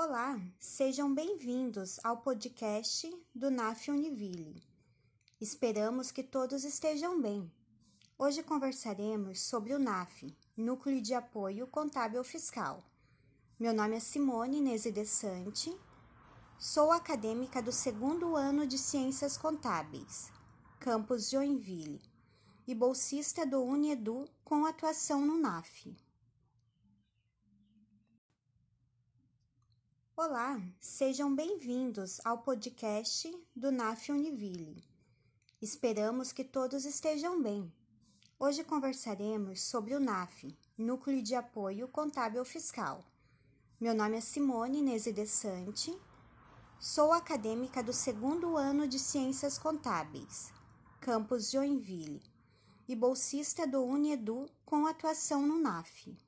Olá, sejam bem-vindos ao podcast do NAF Univille. Esperamos que todos estejam bem. Hoje conversaremos sobre o NAF, Núcleo de Apoio Contábil Fiscal. Meu nome é Simone Nese Desante, sou acadêmica do segundo ano de Ciências Contábeis, campus Joinville, e bolsista do Uniedu com atuação no NAF. Olá, sejam bem-vindos ao podcast do NAF Univille. Esperamos que todos estejam bem. Hoje conversaremos sobre o NAF, Núcleo de Apoio Contábil Fiscal. Meu nome é Simone Nese Desante, sou acadêmica do segundo ano de Ciências Contábeis, campus Joinville, e bolsista do Uniedu com atuação no NAF.